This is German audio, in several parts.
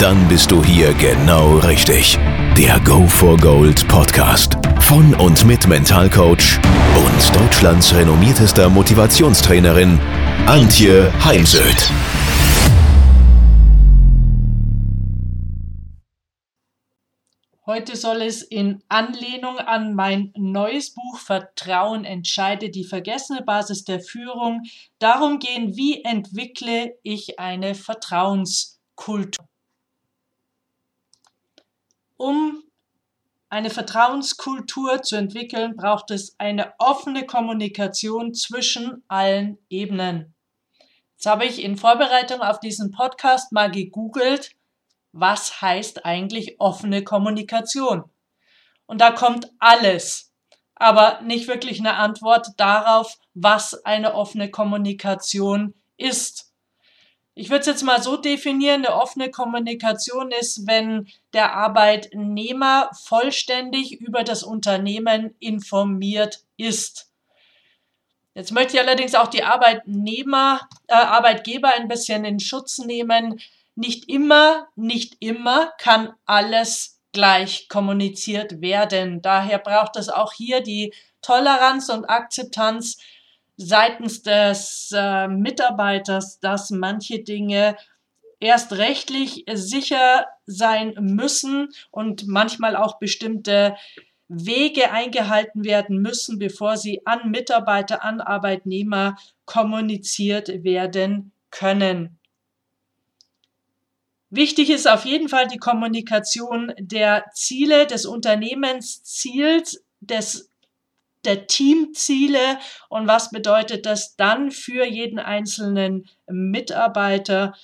Dann bist du hier genau richtig. Der Go for Gold Podcast von und mit Mentalcoach und Deutschlands renommiertester Motivationstrainerin Antje Heimsöth. Heute soll es in Anlehnung an mein neues Buch Vertrauen entscheide die vergessene Basis der Führung darum gehen, wie entwickle ich eine Vertrauenskultur. Um eine Vertrauenskultur zu entwickeln, braucht es eine offene Kommunikation zwischen allen Ebenen. Jetzt habe ich in Vorbereitung auf diesen Podcast mal gegoogelt, was heißt eigentlich offene Kommunikation? Und da kommt alles, aber nicht wirklich eine Antwort darauf, was eine offene Kommunikation ist. Ich würde es jetzt mal so definieren, eine offene Kommunikation ist, wenn der Arbeitnehmer vollständig über das Unternehmen informiert ist. Jetzt möchte ich allerdings auch die Arbeitnehmer, äh, Arbeitgeber ein bisschen in Schutz nehmen. Nicht immer, nicht immer kann alles gleich kommuniziert werden. Daher braucht es auch hier die Toleranz und Akzeptanz, seitens des äh, Mitarbeiters, dass manche Dinge erst rechtlich sicher sein müssen und manchmal auch bestimmte Wege eingehalten werden müssen, bevor sie an Mitarbeiter, an Arbeitnehmer kommuniziert werden können. Wichtig ist auf jeden Fall die Kommunikation der Ziele, des Unternehmensziels, des der Teamziele und was bedeutet das dann für jeden einzelnen Mitarbeiter.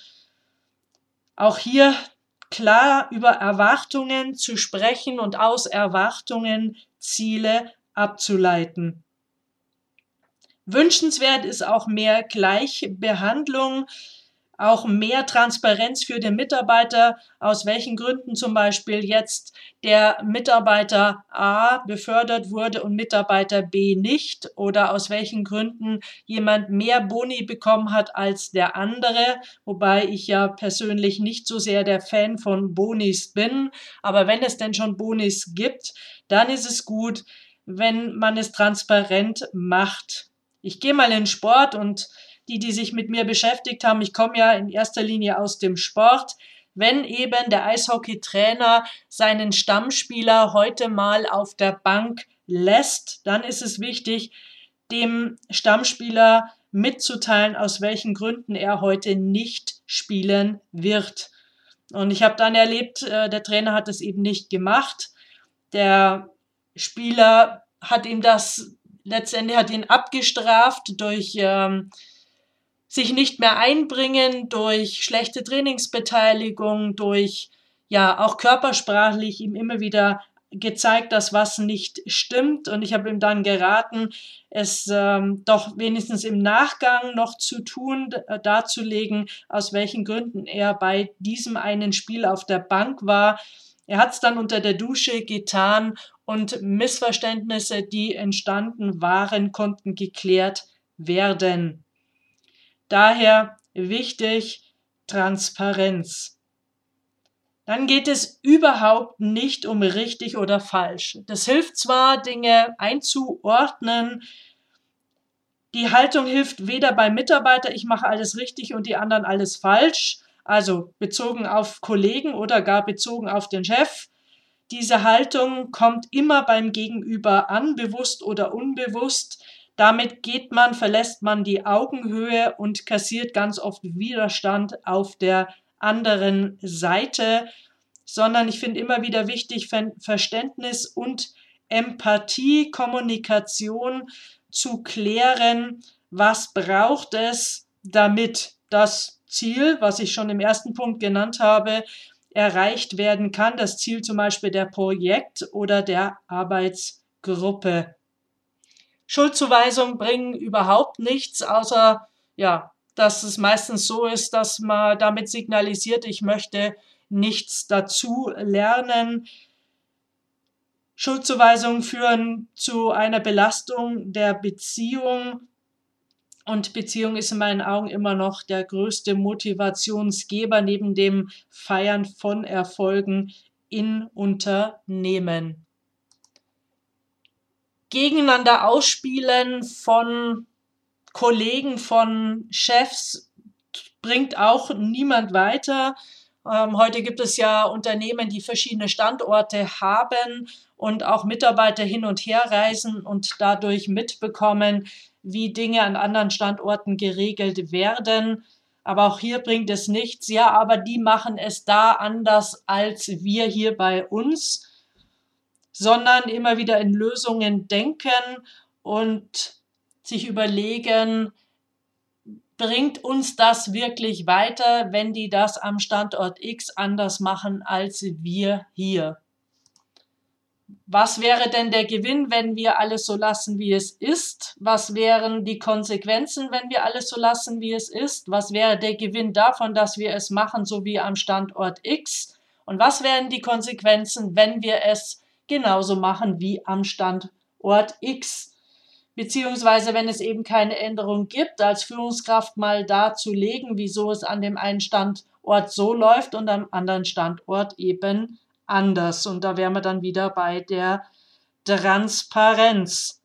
Auch hier klar über Erwartungen zu sprechen und aus Erwartungen Ziele abzuleiten. Wünschenswert ist auch mehr Gleichbehandlung auch mehr Transparenz für den Mitarbeiter, aus welchen Gründen zum Beispiel jetzt der Mitarbeiter A befördert wurde und Mitarbeiter B nicht oder aus welchen Gründen jemand mehr Boni bekommen hat als der andere, wobei ich ja persönlich nicht so sehr der Fan von Bonis bin, aber wenn es denn schon Bonis gibt, dann ist es gut, wenn man es transparent macht. Ich gehe mal in Sport und die, die sich mit mir beschäftigt haben, ich komme ja in erster Linie aus dem Sport, wenn eben der Eishockeytrainer seinen Stammspieler heute mal auf der Bank lässt, dann ist es wichtig, dem Stammspieler mitzuteilen, aus welchen Gründen er heute nicht spielen wird. Und ich habe dann erlebt, äh, der Trainer hat es eben nicht gemacht. Der Spieler hat ihm das letztendlich hat ihn abgestraft durch ähm, sich nicht mehr einbringen durch schlechte Trainingsbeteiligung, durch ja auch körpersprachlich ihm immer wieder gezeigt, dass was nicht stimmt. Und ich habe ihm dann geraten, es ähm, doch wenigstens im Nachgang noch zu tun, äh, darzulegen, aus welchen Gründen er bei diesem einen Spiel auf der Bank war. Er hat es dann unter der Dusche getan und Missverständnisse, die entstanden waren, konnten geklärt werden. Daher wichtig Transparenz. Dann geht es überhaupt nicht um richtig oder falsch. Das hilft zwar, Dinge einzuordnen, die Haltung hilft weder beim Mitarbeiter, ich mache alles richtig und die anderen alles falsch, also bezogen auf Kollegen oder gar bezogen auf den Chef. Diese Haltung kommt immer beim Gegenüber an, bewusst oder unbewusst. Damit geht man, verlässt man die Augenhöhe und kassiert ganz oft Widerstand auf der anderen Seite, sondern ich finde immer wieder wichtig, Verständnis und Empathie, Kommunikation zu klären. Was braucht es, damit das Ziel, was ich schon im ersten Punkt genannt habe, erreicht werden kann? Das Ziel zum Beispiel der Projekt- oder der Arbeitsgruppe. Schuldzuweisungen bringen überhaupt nichts, außer ja, dass es meistens so ist, dass man damit signalisiert, ich möchte nichts dazu lernen. Schuldzuweisungen führen zu einer Belastung der Beziehung und Beziehung ist in meinen Augen immer noch der größte Motivationsgeber neben dem Feiern von Erfolgen in Unternehmen. Gegeneinander ausspielen von Kollegen, von Chefs bringt auch niemand weiter. Ähm, heute gibt es ja Unternehmen, die verschiedene Standorte haben und auch Mitarbeiter hin und her reisen und dadurch mitbekommen, wie Dinge an anderen Standorten geregelt werden. Aber auch hier bringt es nichts. Ja, aber die machen es da anders als wir hier bei uns, sondern immer wieder in Lösungen denken und sich überlegen, bringt uns das wirklich weiter, wenn die das am Standort X anders machen als wir hier? Was wäre denn der Gewinn, wenn wir alles so lassen, wie es ist? Was wären die Konsequenzen, wenn wir alles so lassen, wie es ist? Was wäre der Gewinn davon, dass wir es machen, so wie am Standort X? Und was wären die Konsequenzen, wenn wir es genauso machen wie am Standort X? beziehungsweise wenn es eben keine Änderung gibt, als Führungskraft mal darzulegen, wieso es an dem einen Standort so läuft und am anderen Standort eben anders. Und da wären wir dann wieder bei der Transparenz.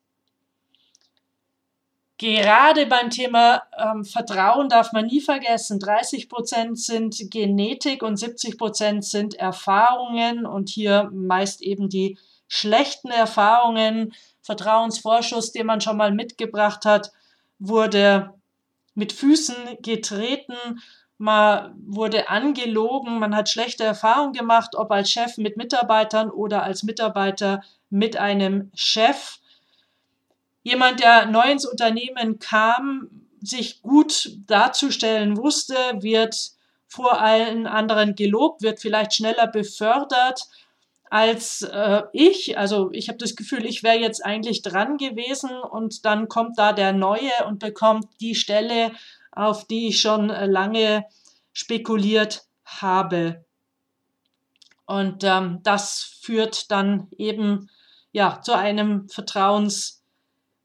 Gerade beim Thema ähm, Vertrauen darf man nie vergessen, 30 Prozent sind Genetik und 70 Prozent sind Erfahrungen und hier meist eben die schlechten Erfahrungen Vertrauensvorschuss, den man schon mal mitgebracht hat, wurde mit Füßen getreten, man wurde angelogen, man hat schlechte Erfahrungen gemacht, ob als Chef mit Mitarbeitern oder als Mitarbeiter mit einem Chef. Jemand, der neu ins Unternehmen kam, sich gut darzustellen wusste, wird vor allen anderen gelobt, wird vielleicht schneller befördert, als äh, ich. Also ich habe das Gefühl, ich wäre jetzt eigentlich dran gewesen und dann kommt da der Neue und bekommt die Stelle, auf die ich schon äh, lange spekuliert habe. Und ähm, das führt dann eben ja zu einem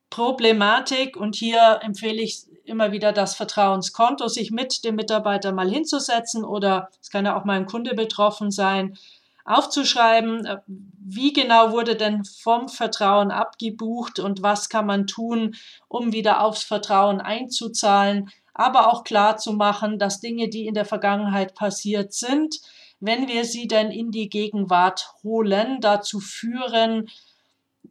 Vertrauensproblematik. Und hier empfehle ich immer wieder das Vertrauenskonto, sich mit dem Mitarbeiter mal hinzusetzen oder es kann ja auch mal ein Kunde betroffen sein, aufzuschreiben, äh, wie genau wurde denn vom Vertrauen abgebucht und was kann man tun, um wieder aufs Vertrauen einzuzahlen, aber auch klar zu machen, dass Dinge, die in der Vergangenheit passiert sind, wenn wir sie denn in die Gegenwart holen, dazu führen,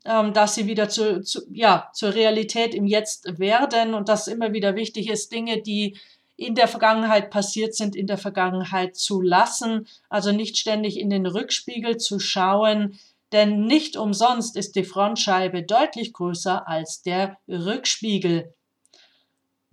dass sie wieder zu, zu, ja, zur Realität im Jetzt werden und dass immer wieder wichtig ist, Dinge, die in der Vergangenheit passiert sind, in der Vergangenheit zu lassen, also nicht ständig in den Rückspiegel zu schauen, denn nicht umsonst ist die Frontscheibe deutlich größer als der Rückspiegel,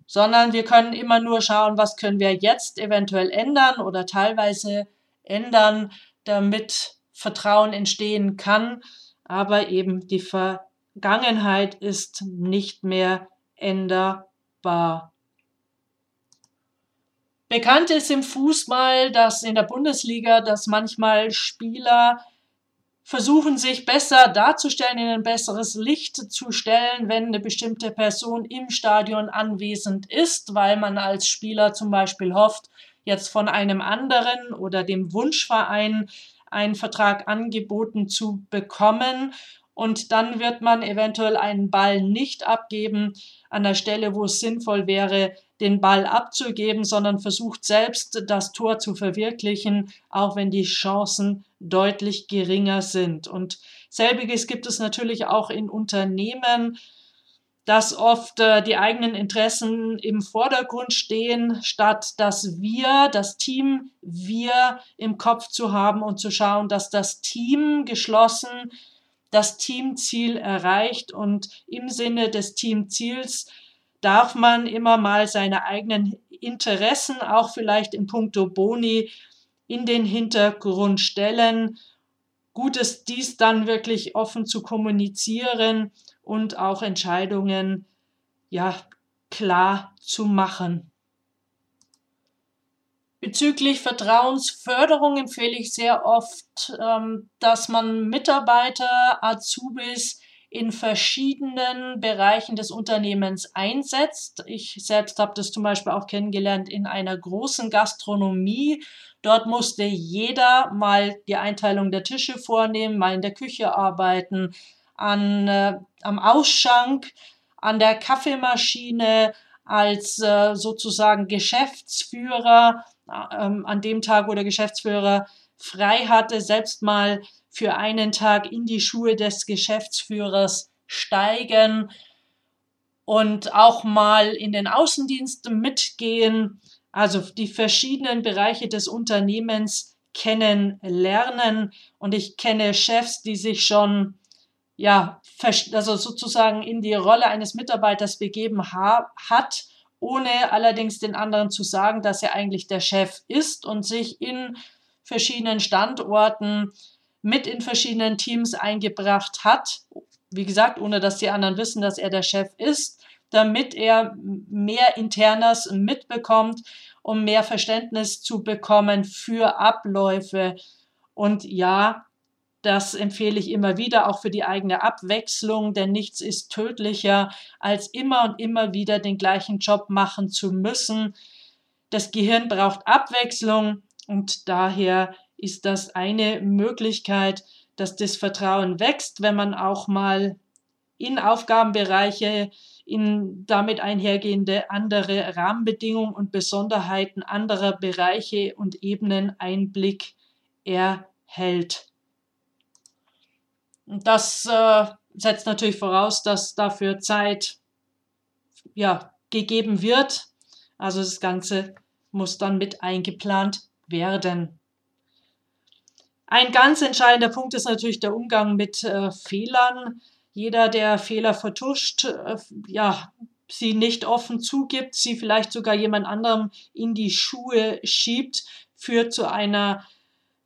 sondern wir können immer nur schauen, was können wir jetzt eventuell ändern oder teilweise ändern, damit Vertrauen entstehen kann, aber eben die Vergangenheit ist nicht mehr änderbar. Bekannt ist im Fußball, dass in der Bundesliga, dass manchmal Spieler versuchen, sich besser darzustellen, in ein besseres Licht zu stellen, wenn eine bestimmte Person im Stadion anwesend ist, weil man als Spieler zum Beispiel hofft, jetzt von einem anderen oder dem Wunschverein einen Vertrag angeboten zu bekommen. Und dann wird man eventuell einen Ball nicht abgeben an der Stelle, wo es sinnvoll wäre, den Ball abzugeben, sondern versucht selbst das Tor zu verwirklichen, auch wenn die Chancen deutlich geringer sind. Und selbiges gibt es natürlich auch in Unternehmen, dass oft äh, die eigenen Interessen im Vordergrund stehen, statt dass wir, das Team, wir im Kopf zu haben und zu schauen, dass das Team geschlossen das Teamziel erreicht. Und im Sinne des Teamziels darf man immer mal seine eigenen Interessen, auch vielleicht in puncto Boni, in den Hintergrund stellen. Gut ist, dies dann wirklich offen zu kommunizieren und auch Entscheidungen ja klar zu machen. Bezüglich Vertrauensförderung empfehle ich sehr oft, ähm, dass man Mitarbeiter, Azubis in verschiedenen Bereichen des Unternehmens einsetzt. Ich selbst habe das zum Beispiel auch kennengelernt in einer großen Gastronomie. Dort musste jeder mal die Einteilung der Tische vornehmen, mal in der Küche arbeiten, an, äh, am Ausschank, an der Kaffeemaschine, als äh, sozusagen Geschäftsführer ähm, an dem Tag, wo der Geschäftsführer frei hatte, selbst mal für einen Tag in die Schuhe des Geschäftsführers steigen und auch mal in den Außendienst mitgehen, also die verschiedenen Bereiche des Unternehmens kennenlernen. Und ich kenne Chefs, die sich schon ja, also sozusagen in die Rolle eines Mitarbeiters begeben ha hat, ohne allerdings den anderen zu sagen, dass er eigentlich der Chef ist und sich in verschiedenen Standorten mit in verschiedenen Teams eingebracht hat. Wie gesagt, ohne dass die anderen wissen, dass er der Chef ist, damit er mehr Internas mitbekommt, um mehr Verständnis zu bekommen für Abläufe. Und ja, das empfehle ich immer wieder, auch für die eigene Abwechslung, denn nichts ist tödlicher, als immer und immer wieder den gleichen Job machen zu müssen. Das Gehirn braucht Abwechslung und daher ist das eine Möglichkeit, dass das Vertrauen wächst, wenn man auch mal in Aufgabenbereiche, in damit einhergehende andere Rahmenbedingungen und Besonderheiten anderer Bereiche und Ebenen Einblick erhält. Und das äh, setzt natürlich voraus, dass dafür Zeit ja, gegeben wird. Also das Ganze muss dann mit eingeplant werden. Ein ganz entscheidender Punkt ist natürlich der Umgang mit äh, Fehlern. Jeder, der Fehler vertuscht, äh, ja, sie nicht offen zugibt, sie vielleicht sogar jemand anderem in die Schuhe schiebt, führt zu einer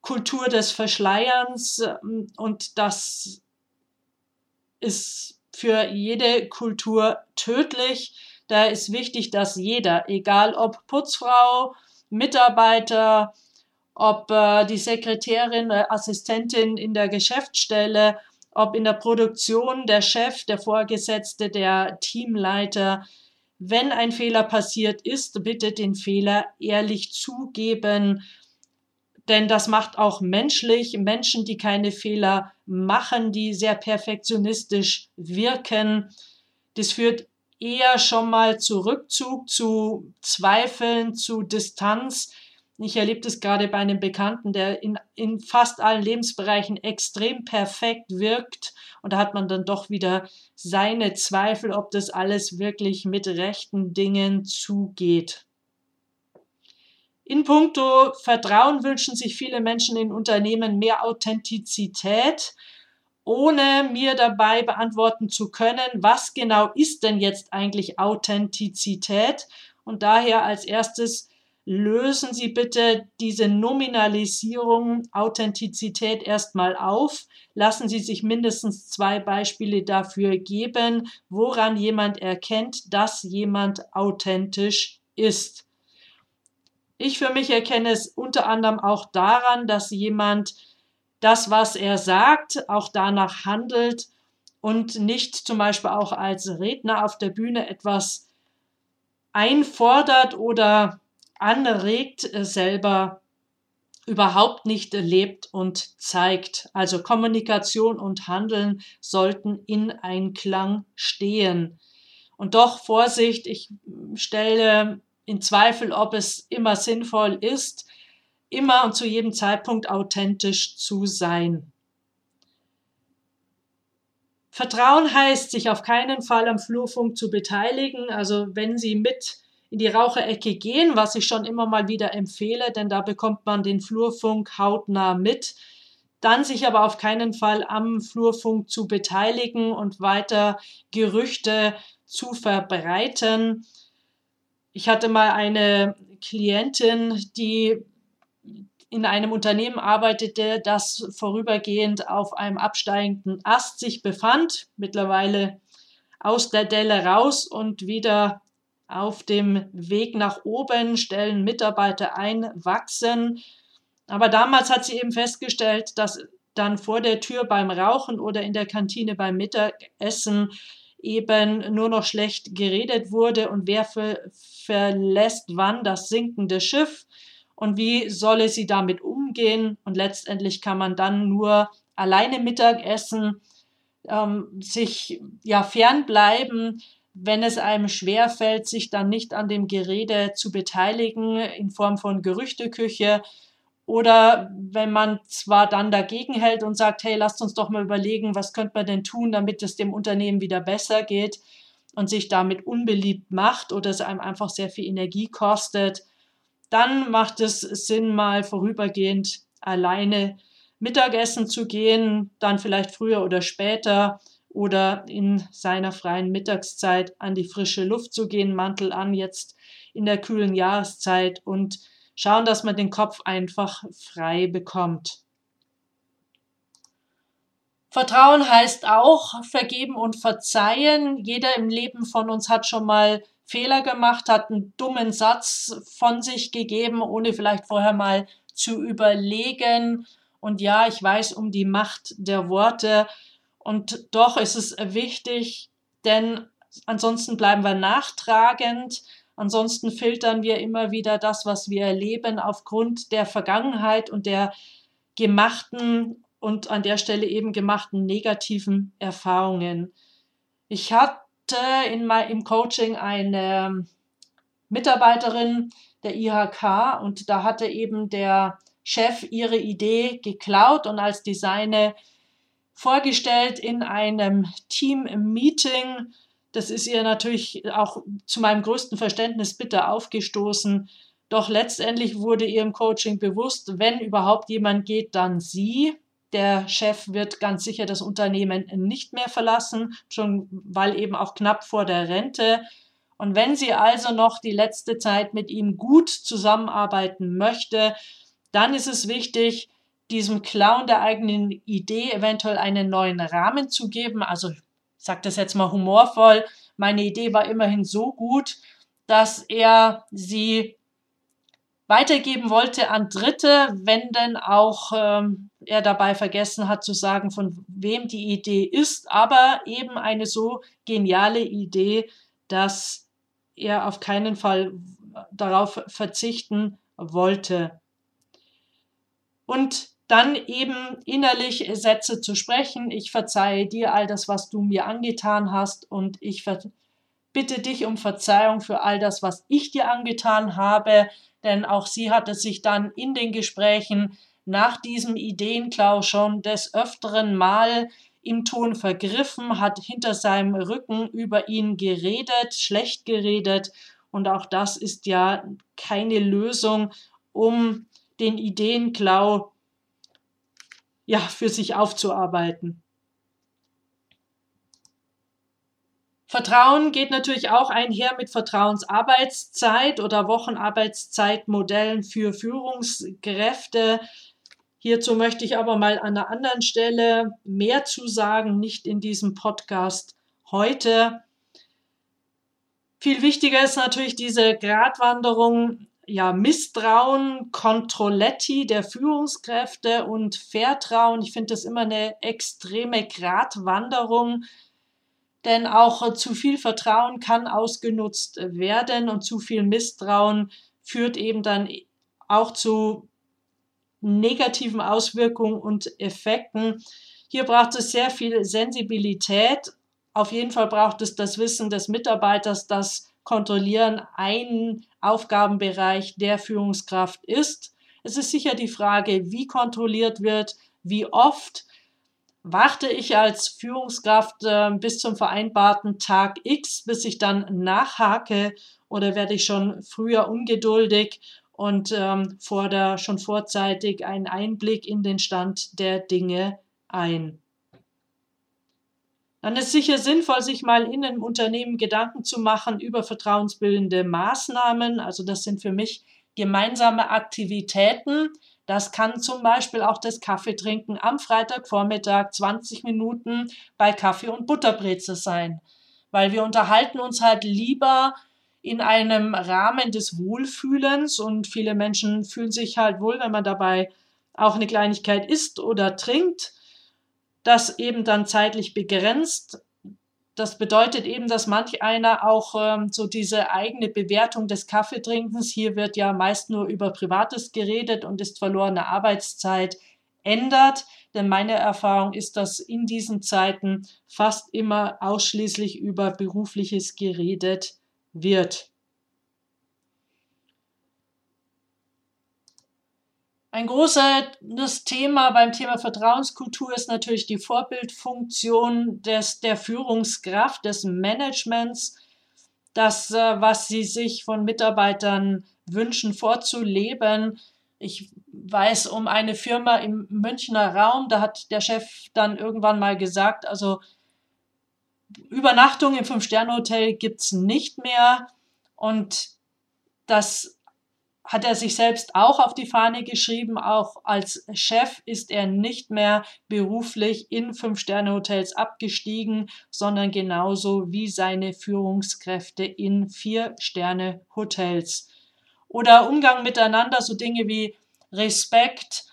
Kultur des Verschleierns ähm, und das ist für jede Kultur tödlich. Da ist wichtig, dass jeder, egal ob Putzfrau, Mitarbeiter, ob äh, die Sekretärin, äh, Assistentin in der Geschäftsstelle, ob in der Produktion der Chef, der Vorgesetzte, der Teamleiter, wenn ein Fehler passiert ist, bitte den Fehler ehrlich zugeben, denn das macht auch menschlich Menschen, die keine Fehler machen, die sehr perfektionistisch wirken. Das führt eher schon mal zu Rückzug, zu Zweifeln, zu Distanz, ich erlebe das gerade bei einem Bekannten, der in, in fast allen Lebensbereichen extrem perfekt wirkt. Und da hat man dann doch wieder seine Zweifel, ob das alles wirklich mit rechten Dingen zugeht. In puncto Vertrauen wünschen sich viele Menschen in Unternehmen mehr Authentizität, ohne mir dabei beantworten zu können, was genau ist denn jetzt eigentlich Authentizität? Und daher als erstes lösen Sie bitte diese Nominalisierung, Authentizität erstmal auf. Lassen Sie sich mindestens zwei Beispiele dafür geben, woran jemand erkennt, dass jemand authentisch ist. Ich für mich erkenne es unter anderem auch daran, dass jemand das, was er sagt, auch danach handelt und nicht zum Beispiel auch als Redner auf der Bühne etwas einfordert oder anregt, äh, selber überhaupt nicht lebt und zeigt. Also Kommunikation und Handeln sollten in Einklang stehen. Und doch Vorsicht, ich stelle in Zweifel, ob es immer sinnvoll ist, immer und zu jedem Zeitpunkt authentisch zu sein. Vertrauen heißt, sich auf keinen Fall am Flurfunk zu beteiligen. Also wenn Sie mit in die Raucherecke gehen, was ich schon immer mal wieder empfehle, denn da bekommt man den Flurfunk hautnah mit. Dann sich aber auf keinen Fall am Flurfunk zu beteiligen und weiter Gerüchte zu verbreiten. Ich hatte mal eine Klientin, die in einem Unternehmen arbeitete, das vorübergehend auf einem absteigenden Ast sich befand, mittlerweile aus der Delle raus und wieder auf dem Weg nach oben, stellen Mitarbeiter ein, wachsen. Aber damals hat sie eben festgestellt, dass dann vor der Tür beim Rauchen oder in der Kantine beim Mittagessen eben nur noch schlecht geredet wurde und wer ver verlässt wann das sinkende Schiff und wie solle sie damit umgehen. Und letztendlich kann man dann nur alleine Mittagessen, ähm, sich ja fernbleiben, wenn es einem schwerfällt, sich dann nicht an dem Gerede zu beteiligen in Form von Gerüchteküche. Oder wenn man zwar dann dagegen hält und sagt, hey, lasst uns doch mal überlegen, was könnte man denn tun, damit es dem Unternehmen wieder besser geht und sich damit unbeliebt macht oder es einem einfach sehr viel Energie kostet, dann macht es Sinn, mal vorübergehend alleine Mittagessen zu gehen, dann vielleicht früher oder später oder in seiner freien Mittagszeit an die frische Luft zu gehen, Mantel an jetzt in der kühlen Jahreszeit und schauen, dass man den Kopf einfach frei bekommt. Vertrauen heißt auch vergeben und verzeihen. Jeder im Leben von uns hat schon mal Fehler gemacht, hat einen dummen Satz von sich gegeben, ohne vielleicht vorher mal zu überlegen. Und ja, ich weiß um die Macht der Worte. Und doch ist es wichtig, denn ansonsten bleiben wir nachtragend. Ansonsten filtern wir immer wieder das, was wir erleben, aufgrund der Vergangenheit und der gemachten und an der Stelle eben gemachten negativen Erfahrungen. Ich hatte in mein, im Coaching eine Mitarbeiterin der IHK und da hatte eben der Chef ihre Idee geklaut und als Designer vorgestellt in einem Team-Meeting. Das ist ihr natürlich auch zu meinem größten Verständnis bitter aufgestoßen. Doch letztendlich wurde ihr im Coaching bewusst, wenn überhaupt jemand geht, dann sie. Der Chef wird ganz sicher das Unternehmen nicht mehr verlassen, schon weil eben auch knapp vor der Rente. Und wenn sie also noch die letzte Zeit mit ihm gut zusammenarbeiten möchte, dann ist es wichtig, diesem Clown der eigenen Idee eventuell einen neuen Rahmen zu geben. Also ich sage das jetzt mal humorvoll. Meine Idee war immerhin so gut, dass er sie weitergeben wollte an Dritte, wenn denn auch ähm, er dabei vergessen hat zu sagen, von wem die Idee ist, aber eben eine so geniale Idee, dass er auf keinen Fall darauf verzichten wollte. Und dann eben innerlich Sätze zu sprechen, ich verzeihe dir all das, was du mir angetan hast und ich bitte dich um Verzeihung für all das, was ich dir angetan habe, denn auch sie hatte sich dann in den Gesprächen nach diesem Ideenklau schon des öfteren Mal im Ton vergriffen, hat hinter seinem Rücken über ihn geredet, schlecht geredet und auch das ist ja keine Lösung, um den Ideenklau ja für sich aufzuarbeiten. Vertrauen geht natürlich auch einher mit Vertrauensarbeitszeit oder Wochenarbeitszeitmodellen für Führungskräfte. Hierzu möchte ich aber mal an einer anderen Stelle mehr zu sagen, nicht in diesem Podcast heute. Viel wichtiger ist natürlich diese Gratwanderung, ja, Misstrauen, Kontrolletti der Führungskräfte und Vertrauen. Ich finde das immer eine extreme Gratwanderung denn auch äh, zu viel Vertrauen kann ausgenutzt werden und zu viel Misstrauen führt eben dann auch zu negativen Auswirkungen und Effekten. Hier braucht es sehr viel Sensibilität. Auf jeden Fall braucht es das Wissen des Mitarbeiters, dass Kontrollieren ein Aufgabenbereich der Führungskraft ist. Es ist sicher die Frage, wie kontrolliert wird, wie oft, warte ich als Führungskraft äh, bis zum vereinbarten Tag X, bis ich dann nachhake oder werde ich schon früher ungeduldig und ähm, fordere schon vorzeitig einen Einblick in den Stand der Dinge ein. Dann ist sicher sinnvoll, sich mal in einem Unternehmen Gedanken zu machen über vertrauensbildende Maßnahmen. Also das sind für mich gemeinsame Aktivitäten, Das kann zum Beispiel auch das Kaffeetrinken am Freitagvormittag 20 Minuten bei Kaffee und Butterbrezel sein. Weil wir unterhalten uns halt lieber in einem Rahmen des Wohlfühlens und viele Menschen fühlen sich halt wohl, wenn man dabei auch eine Kleinigkeit isst oder trinkt, das eben dann zeitlich begrenzt. Das bedeutet eben, dass manch einer auch ähm, so diese eigene Bewertung des Kaffeetrinkens, hier wird ja meist nur über Privates geredet und ist verlorene Arbeitszeit, ändert. Denn meine Erfahrung ist, dass in diesen Zeiten fast immer ausschließlich über Berufliches geredet wird. Ein großes Thema beim Thema Vertrauenskultur ist natürlich die Vorbildfunktion des, der Führungskraft, des Managements, das, äh, was sie sich von Mitarbeitern wünschen, vorzuleben. Ich weiß um eine Firma im Münchner Raum, da hat der Chef dann irgendwann mal gesagt, also Übernachtung im Fünf-Sterne-Hotel gibt es nicht mehr. Und das hat er sich selbst auch auf die Fahne geschrieben. Auch als Chef ist er nicht mehr beruflich in Fünf-Sterne-Hotels abgestiegen, sondern genauso wie seine Führungskräfte in Vier-Sterne-Hotels. Oder Umgang miteinander, so Dinge wie Respekt,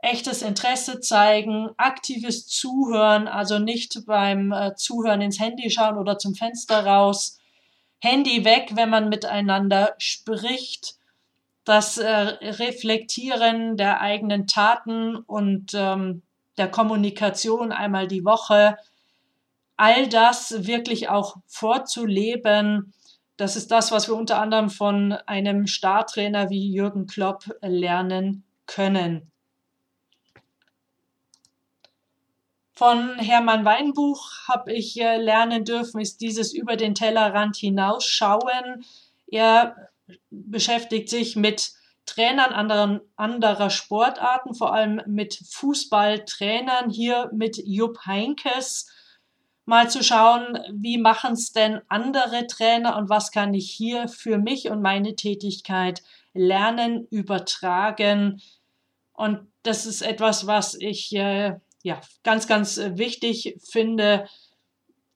echtes Interesse zeigen, aktives Zuhören, also nicht beim äh, Zuhören ins Handy schauen oder zum Fenster raus, Handy weg, wenn man miteinander spricht, das äh, Reflektieren der eigenen Taten und ähm, der Kommunikation einmal die Woche, all das wirklich auch vorzuleben, das ist das, was wir unter anderem von einem Startrainer wie Jürgen Klopp lernen können. Von Hermann Weinbuch habe ich äh, lernen dürfen, ist dieses über den Tellerrand hinausschauen. Er beschäftigt sich mit Trainern anderen, anderer Sportarten, vor allem mit Fußballtrainern, hier mit Jupp Heinkes, mal zu schauen, wie machen es denn andere Trainer und was kann ich hier für mich und meine Tätigkeit lernen, übertragen. Und das ist etwas, was ich äh, ja, ganz, ganz wichtig finde,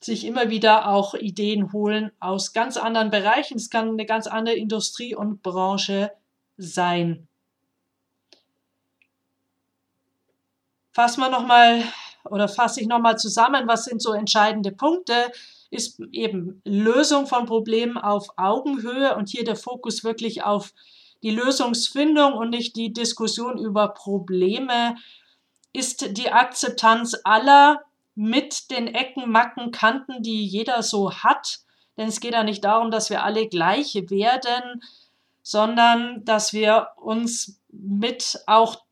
sich immer wieder auch Ideen holen aus ganz anderen Bereichen. Es kann eine ganz andere Industrie und Branche sein. Fassen wir nochmal oder fasse ich nochmal zusammen, was sind so entscheidende Punkte? Ist eben Lösung von Problemen auf Augenhöhe und hier der Fokus wirklich auf die Lösungsfindung und nicht die Diskussion über Probleme. Ist die Akzeptanz aller mit den Ecken, Macken, Kanten, die jeder so hat. Denn es geht ja nicht darum, dass wir alle gleich werden, sondern dass wir uns mit auch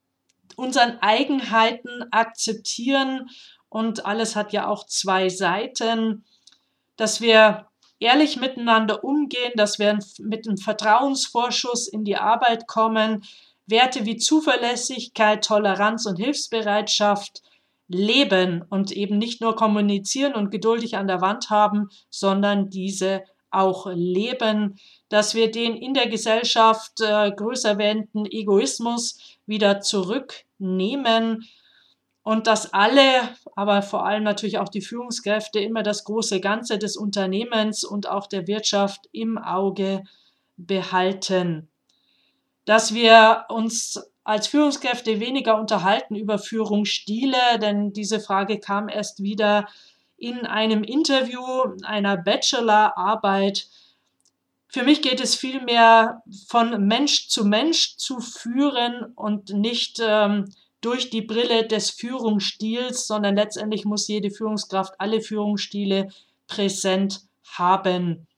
unseren Eigenheiten akzeptieren. Und alles hat ja auch zwei Seiten, dass wir ehrlich miteinander umgehen, dass wir mit einem Vertrauensvorschuss in die Arbeit kommen, Werte wie Zuverlässigkeit, Toleranz und Hilfsbereitschaft leben und eben nicht nur kommunizieren und geduldig an der Wand haben, sondern diese auch leben, dass wir den in der Gesellschaft äh, größer werdenden Egoismus wieder zurücknehmen und dass alle, aber vor allem natürlich auch die Führungskräfte immer das große Ganze des Unternehmens und auch der Wirtschaft im Auge behalten. Dass wir uns als Führungskräfte weniger unterhalten über Führungsstile, denn diese Frage kam erst wieder in einem Interview einer Bachelorarbeit. Für mich geht es vielmehr von Mensch zu Mensch zu führen und nicht ähm, durch die Brille des Führungsstils, sondern letztendlich muss jede Führungskraft alle Führungsstile präsent haben,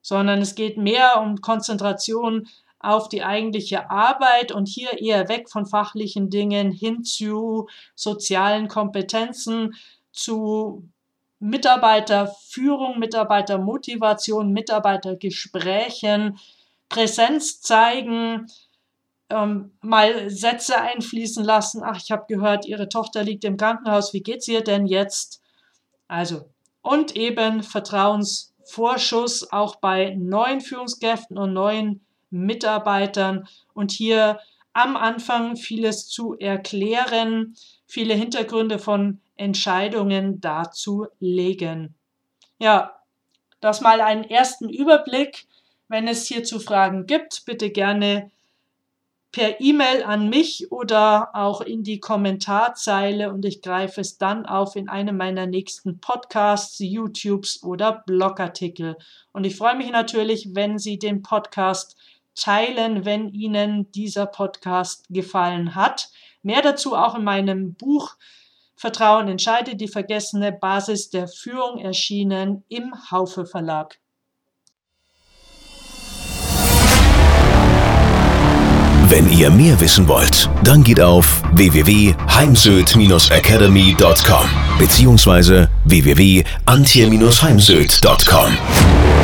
sondern es geht mehr um Konzentration auf die eigentliche Arbeit und hier eher weg von fachlichen Dingen hin zu sozialen Kompetenzen, zu Mitarbeiterführung, Mitarbeitermotivation, Mitarbeitergesprächen, Präsenz zeigen, ähm, mal Sätze einfließen lassen. Ach, ich habe gehört, Ihre Tochter liegt im Krankenhaus. Wie geht's ihr denn jetzt? Also, und eben Vertrauensvorschuss auch bei neuen Führungskräften und neuen Mitarbeitern und hier am Anfang vieles zu erklären, viele Hintergründe von Entscheidungen darzulegen. Ja, das mal einen ersten Überblick. Wenn es hierzu Fragen gibt, bitte gerne per E-Mail an mich oder auch in die Kommentarzeile und ich greife es dann auf in einem meiner nächsten Podcasts, YouTubes oder Blogartikel. Und ich freue mich natürlich, wenn Sie den Podcast teilen, wenn Ihnen dieser Podcast gefallen hat. Mehr dazu auch in meinem Buch Vertrauen entscheidet die vergessene Basis der Führung erschienen im Haufe Verlag. Wenn ihr mehr wissen wollt, dann geht auf www.heimsöd-academy.com bzw. www.antje-heimsöd.com.